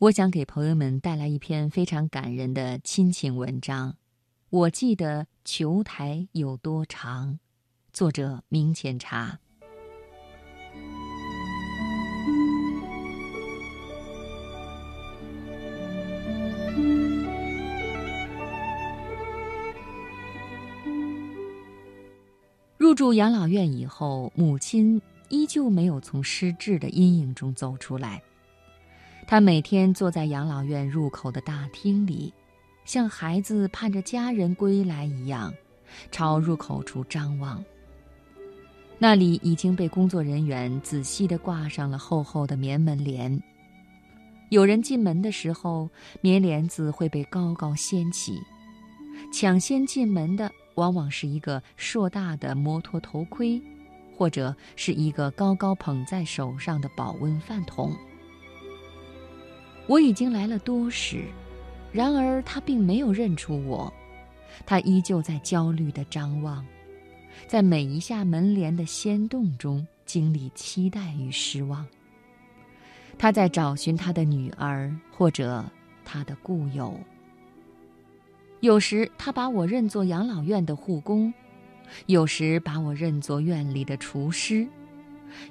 我想给朋友们带来一篇非常感人的亲情文章。我记得球台有多长，作者明前茶。入住养老院以后，母亲依旧没有从失智的阴影中走出来。他每天坐在养老院入口的大厅里，像孩子盼着家人归来一样，朝入口处张望。那里已经被工作人员仔细地挂上了厚厚的棉门帘。有人进门的时候，棉帘子会被高高掀起。抢先进门的往往是一个硕大的摩托头盔，或者是一个高高捧在手上的保温饭桶。我已经来了多时，然而他并没有认出我，他依旧在焦虑地张望，在每一下门帘的掀动中经历期待与失望。他在找寻他的女儿或者他的故友。有时他把我认作养老院的护工，有时把我认作院里的厨师，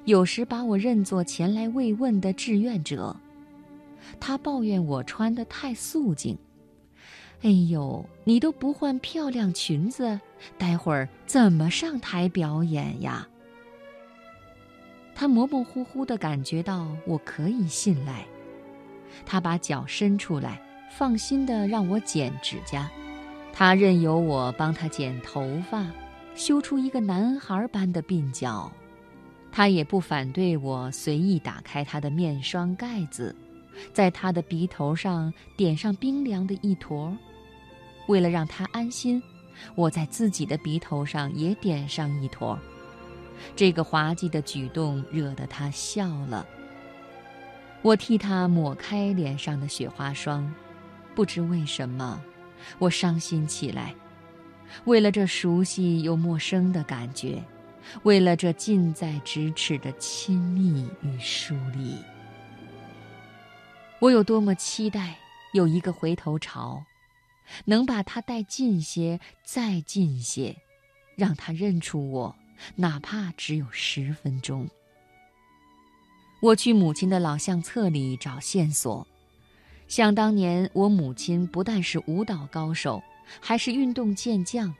有时把我认作前来慰问的志愿者。他抱怨我穿得太素净。哎呦，你都不换漂亮裙子，待会儿怎么上台表演呀？他模模糊糊地感觉到我可以信赖。他把脚伸出来，放心地让我剪指甲。他任由我帮他剪头发，修出一个男孩般的鬓角。他也不反对我随意打开他的面霜盖子。在他的鼻头上点上冰凉的一坨，为了让他安心，我在自己的鼻头上也点上一坨。这个滑稽的举动惹得他笑了。我替他抹开脸上的雪花霜，不知为什么，我伤心起来。为了这熟悉又陌生的感觉，为了这近在咫尺的亲密与疏离。我有多么期待有一个回头潮，能把他带近些，再近些，让他认出我，哪怕只有十分钟。我去母亲的老相册里找线索，想当年我母亲不但是舞蹈高手，还是运动健将，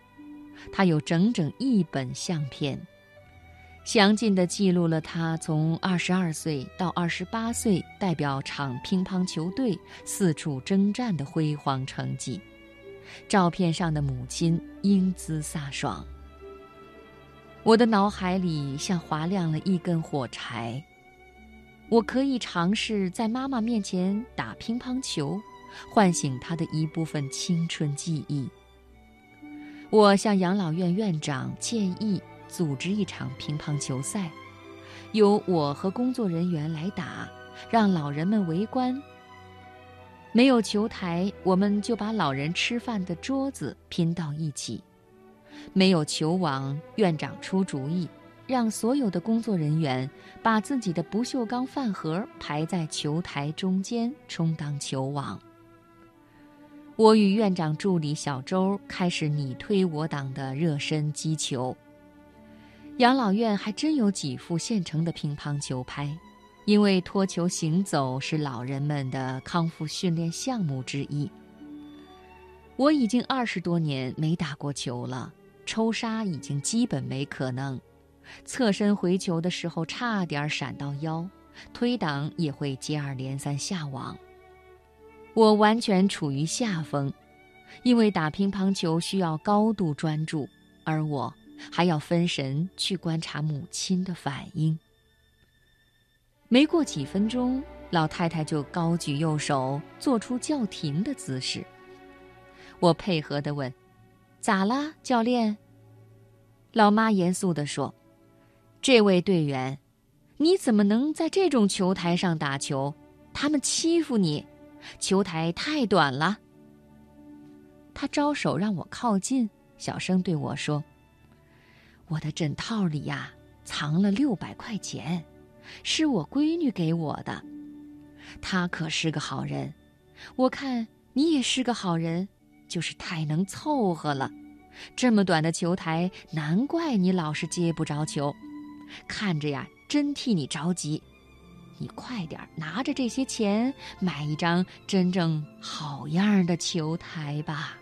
她有整整一本相片。详尽地记录了他从二十二岁到二十八岁代表场乒乓球队四处征战的辉煌成绩。照片上的母亲英姿飒爽。我的脑海里像划亮了一根火柴。我可以尝试在妈妈面前打乒乓球，唤醒她的一部分青春记忆。我向养老院院长建议。组织一场乒乓球赛，由我和工作人员来打，让老人们围观。没有球台，我们就把老人吃饭的桌子拼到一起；没有球网，院长出主意，让所有的工作人员把自己的不锈钢饭盒排在球台中间，充当球网。我与院长助理小周开始你推我挡的热身击球。养老院还真有几副现成的乒乓球拍，因为托球行走是老人们的康复训练项目之一。我已经二十多年没打过球了，抽杀已经基本没可能，侧身回球的时候差点闪到腰，推挡也会接二连三下网。我完全处于下风，因为打乒乓球需要高度专注，而我。还要分神去观察母亲的反应。没过几分钟，老太太就高举右手，做出叫停的姿势。我配合地问：“咋啦，教练？”老妈严肃地说：“这位队员，你怎么能在这种球台上打球？他们欺负你，球台太短了。”他招手让我靠近，小声对我说。我的枕套里呀，藏了六百块钱，是我闺女给我的。她可是个好人。我看你也是个好人，就是太能凑合了。这么短的球台，难怪你老是接不着球。看着呀，真替你着急。你快点拿着这些钱，买一张真正好样的球台吧。